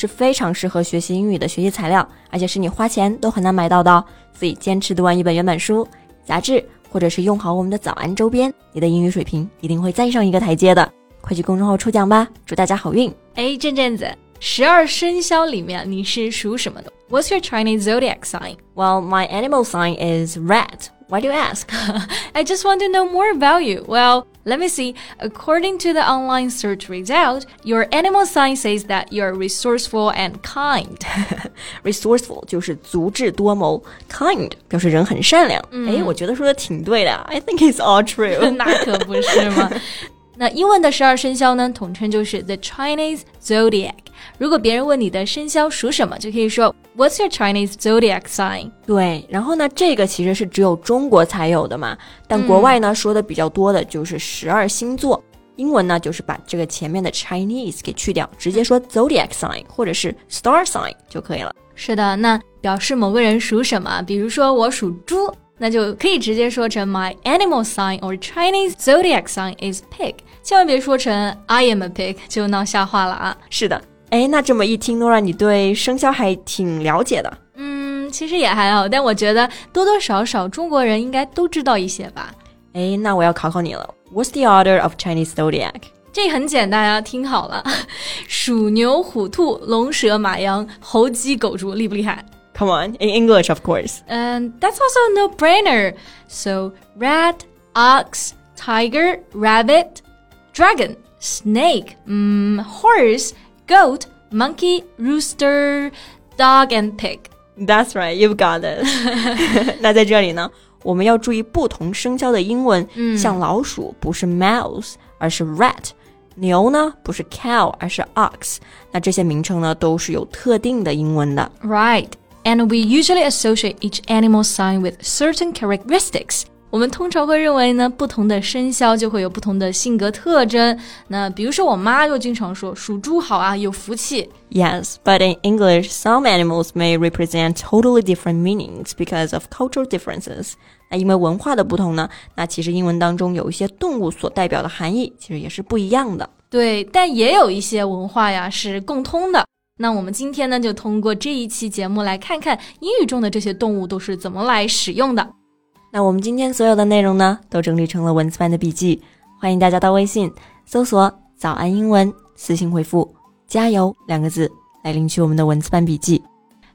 是非常适合学习英语的学习材料，而且是你花钱都很难买到的。所以坚持读完一本原版书、杂志，或者是用好我们的早安周边，你的英语水平一定会再上一个台阶的。快去公众号抽奖吧，祝大家好运！哎，阵阵子，十二生肖里面你是属什么的？What's your Chinese zodiac sign? Well, my animal sign is rat. Why do you ask? I just want to know more about you. Well, let me see. According to the online search result, your animal sign says that you're resourceful and kind. resourceful 就是足智多谋，kind 表示人很善良。哎，我觉得说的挺对的。I think it's all true. 那可不是吗？那英文的十二生肖呢，统称就是 the Chinese zodiac。 如果别人问你的生肖属什么，就可以说 What's your Chinese zodiac sign？对，然后呢，这个其实是只有中国才有的嘛，但国外呢说的比较多的就是十二星座。英文呢就是把这个前面的 Chinese 给去掉，直接说 zodiac sign 或者是 star sign 就可以了。是的，那表示某个人属什么，比如说我属猪。那就可以直接说成 My animal sign or Chinese zodiac sign is pig，千万别说成 I am a pig，就闹笑话了啊。是的，哎，那这么一听，Nora，你对生肖还挺了解的。嗯，其实也还好，但我觉得多多少少中国人应该都知道一些吧。哎，那我要考考你了。What's the order of Chinese zodiac？这很简单啊，听好了，鼠、牛、虎、兔、龙、蛇、马、羊、猴、鸡、狗、猪，厉不厉害？Come on, in English, of course. And that's also a no-brainer. So, rat, ox, tiger, rabbit, dragon, snake, mm, horse, goat, monkey, rooster, dog, and pig. That's right, you've got it. 那在这里呢，我们要注意不同生肖的英文。嗯，像老鼠不是 mouse，而是 rat。牛呢不是 cow，而是 ox。那这些名称呢都是有特定的英文的。Right. And we usually associate each animal sign with certain characteristics. 我们通常会认为呢，不同的生肖就会有不同的性格特征。那比如说，我妈就经常说属猪好啊，有福气。Yes, but in English, some animals may represent totally different meanings because of cultural differences. 那因为文化的不同呢，那其实英文当中有一些动物所代表的含义其实也是不一样的。对，但也有一些文化呀是共通的。那我们今天呢，就通过这一期节目来看看英语中的这些动物都是怎么来使用的。那我们今天所有的内容呢，都整理成了文字版的笔记，欢迎大家到微信搜索“早安英文”，私信回复“加油”两个字来领取我们的文字版笔记。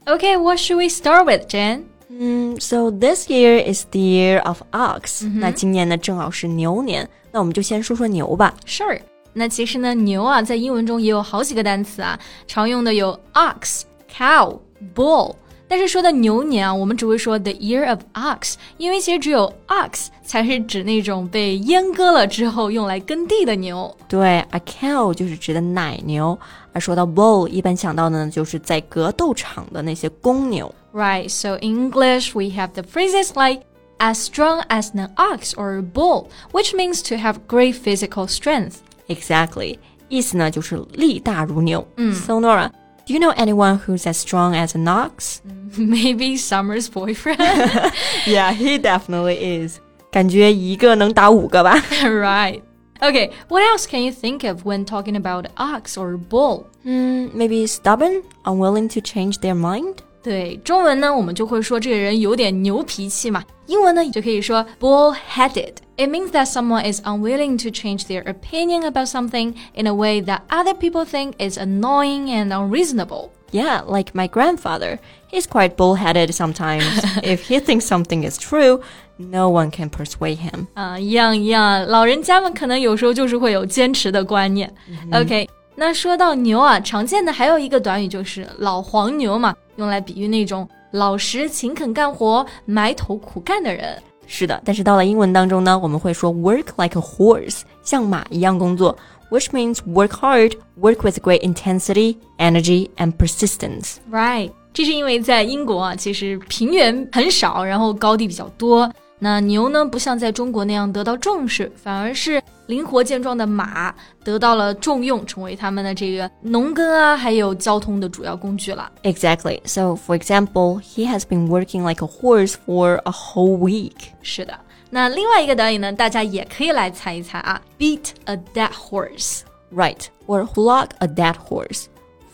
Okay, what should we start with, Jen? 嗯，So this year is the year of ox。那今年呢，正好是牛年，那我们就先说说牛吧。Sure. 那其实呢，牛啊，在英文中也有好几个单词啊，常用的有 ox、cow、bull。但是说到牛年啊，我们只会说 the year of ox，因为其实只有 ox 才是指那种被阉割了之后用来耕地的牛。对，a cow 就是指的奶牛，而说到 bull，一般想到的呢，就是在格斗场的那些公牛。Right. So in English, we have the phrases like as strong as an ox or a bull, which means to have great physical strength. Exactly，意思呢就是力大如牛。嗯，So Nora。 Do you know anyone who's as strong as an ox? Maybe Summer's boyfriend. yeah, he definitely is. 感觉一个能打五个吧。right. Okay, what else can you think of when talking about ox or bull? Hmm, maybe stubborn, unwilling to change their mind? 对，中文呢，我们就会说这个人有点牛脾气嘛。英文呢，就可以说 bull-headed。It means that someone is unwilling to change their opinion about something in a way that other people think is annoying and unreasonable. Yeah, like my grandfather. He's quite bullheaded sometimes. if he thinks something is true, no one can persuade him. 啊，一样一样，老人家们可能有时候就是会有坚持的观念。OK， 那说到牛啊，常见的还有一个短语就是老黄牛嘛，用来比喻那种老实、勤恳干活、埋头苦干的人。是的，但是到了英文当中呢，我们会说 work like a horse，像马一样工作，which means work hard, work with great intensity, energy, and persistence. Right. 这是因为在英国啊，其实平原很少，然后高地比较多。那牛呢，不像在中国那样得到重视，反而是灵活健壮的马得到了重用，成为他们的这个农耕啊，还有交通的主要工具了。Exactly. So, for example, he has been working like a horse for a whole week. 是的。那另外一个短语呢，大家也可以来猜一猜啊，beat a dead horse。Right. Or flog a dead horse.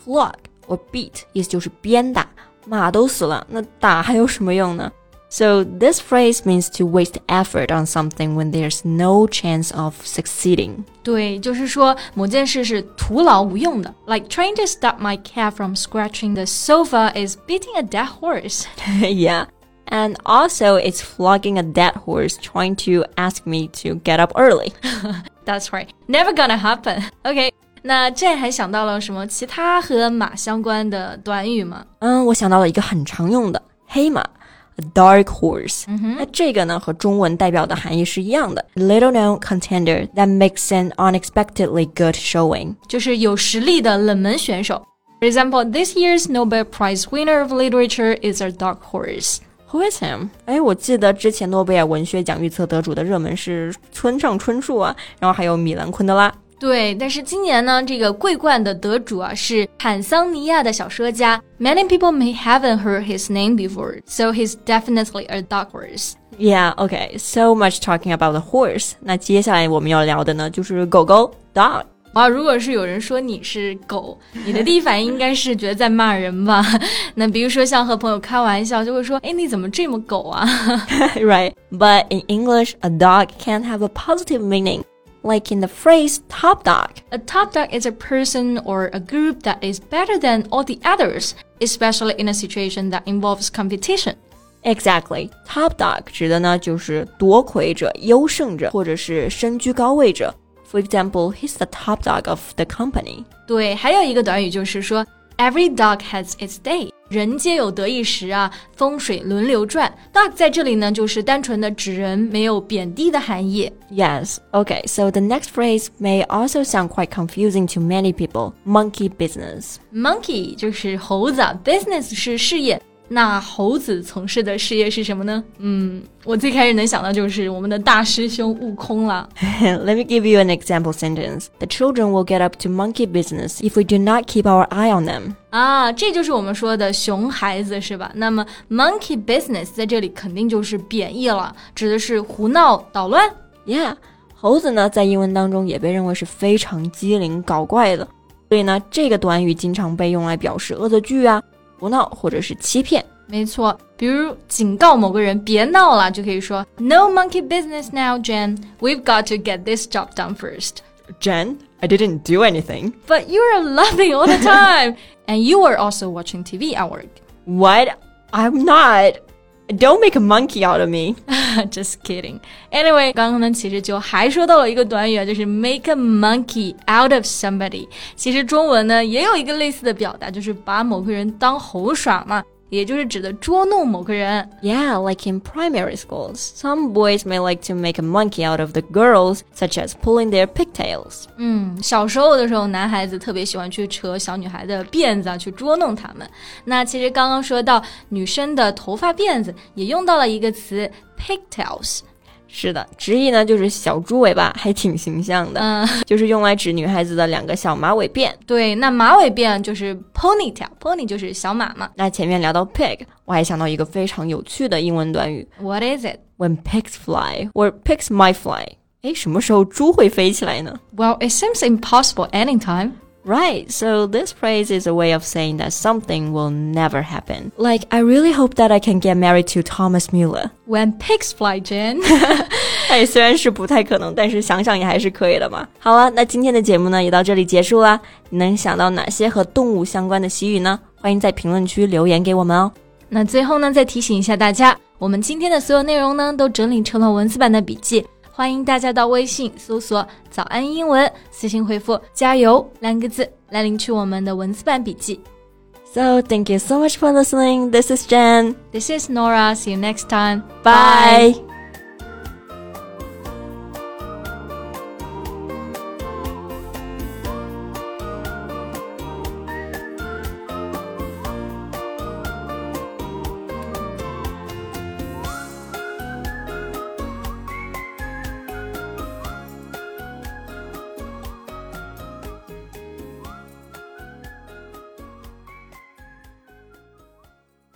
Flog or beat 意思就是鞭打，马都死了，那打还有什么用呢 ？So this phrase means to waste effort on something when there's no chance of succeeding. 对，就是说某件事是徒劳无用的。Like trying to stop my cat from scratching the sofa is beating a dead horse. yeah. And also, it's flogging a dead horse trying to ask me to get up early. That's right. Never gonna happen. OK，那这还想到了什么其他和马相关的短语吗？嗯，我想到了一个很常用的黑马 ，a dark horse。那这个呢和中文代表的含义是一样的，little known contender that makes an unexpectedly good showing。就是有实力的冷门选手。For example, this year's Nobel Prize winner of literature is a dark horse. Who is him？哎，我记得之前诺贝尔文学奖预测得主的热门是村上春树啊，然后还有米兰昆德拉。 对，但是今年呢，这个桂冠的得主啊是坦桑尼亚的小说家。Many people may haven't heard his name before, so he's definitely a dark horse. Yeah, okay. So much talking about the horse. 那接下来我们要聊的呢就是狗狗 dog。哇，如果是有人说你是狗，你的第一反应应该是觉得在骂人吧？那比如说像和朋友开玩笑，就会说，哎，你怎么这么狗啊 right. But in English, a dog can have a positive meaning, like in the phrase top dog. A top dog is a person or a group that is better than all the others, especially in a situation that involves competition. Exactly. Top dog 指的呢就是夺魁者、优胜者，或者是身居高位者。For example, he's the top dog of the company. 对，还有一个短语就是说，Every dog has its day， 人皆有得意时啊，风水轮流转。Dog 在这里呢，就是单纯的指人，没有贬低的含义。Yes. Okay, so the next phrase may also sound quite confusing to many people. Monkey business. Monkey 就是猴子，business 是事业。那猴子从事的事业是什么呢？嗯，我最开始能想到就是我们的大师兄悟空了。Let me give you an example sentence. The children will get up to monkey business if we do not keep our eye on them. 啊，这就是我们说的熊孩子是吧？那么 monkey business 在这里肯定就是贬义了，指的是胡闹捣乱。Yeah，猴子呢在英文当中也被认为是非常机灵搞怪的，所以呢这个短语经常被用来表示恶作剧啊、胡闹或者是欺骗。没错，比如警告某个人别闹了，就可以说 No monkey business now, Jen. We've got to get this job done first. Jen, I didn't do anything. But you are laughing all the time, and you were also watching TV at work. What? I'm not. Don't make a monkey out of me. Just kidding. Anyway，刚刚呢其实就还说到了一个短语啊，就是 make a monkey out of somebody。其实中文呢也有一个类似的表达，就是把某个人当猴耍嘛。 也就是指的捉弄某个人。 Yeah, like in primary schools, some boys may like to make a monkey out of the girls, such as pulling their pigtails. 嗯，小时候的时候，男孩子特别喜欢去扯小女孩的辫子啊，去捉弄她们。那其实刚刚说到女生的头发辫子，也用到了一个词 pigtails。 是的，直译呢就是小猪尾巴，还挺形象的，嗯，就是用来指女孩子的两个小马尾辫。对，那马尾辫就是 ponytail，pony 就是小马嘛。那前面聊到 pig，我还想到一个非常有趣的英文短语 What is it?，when pigs fly or pigs might fly。诶，什么时候猪会飞起来呢 Well, it seems impossible anytime.？Right, so this phrase is a way of saying that something will never happen. Like, I really hope that I can get married to Thomas Mueller. When pigs fly, Jen. 哎，虽然是不太可能，但是想想也还是可以的嘛。好了，那今天的节目呢也到这里结束啦。你能想到哪些和动物相关的习语呢？欢迎在评论区留言给我们哦。那最后呢，再提醒一下大家，我们今天的所有内容呢，都整理成了文字版的笔记，欢迎大家到微信搜索“早安英文”，私信回复“加油”两个字来领取我们的文字版笔记。So thank you so much for listening. This is Jen. This is Nora. See you next time. Bye.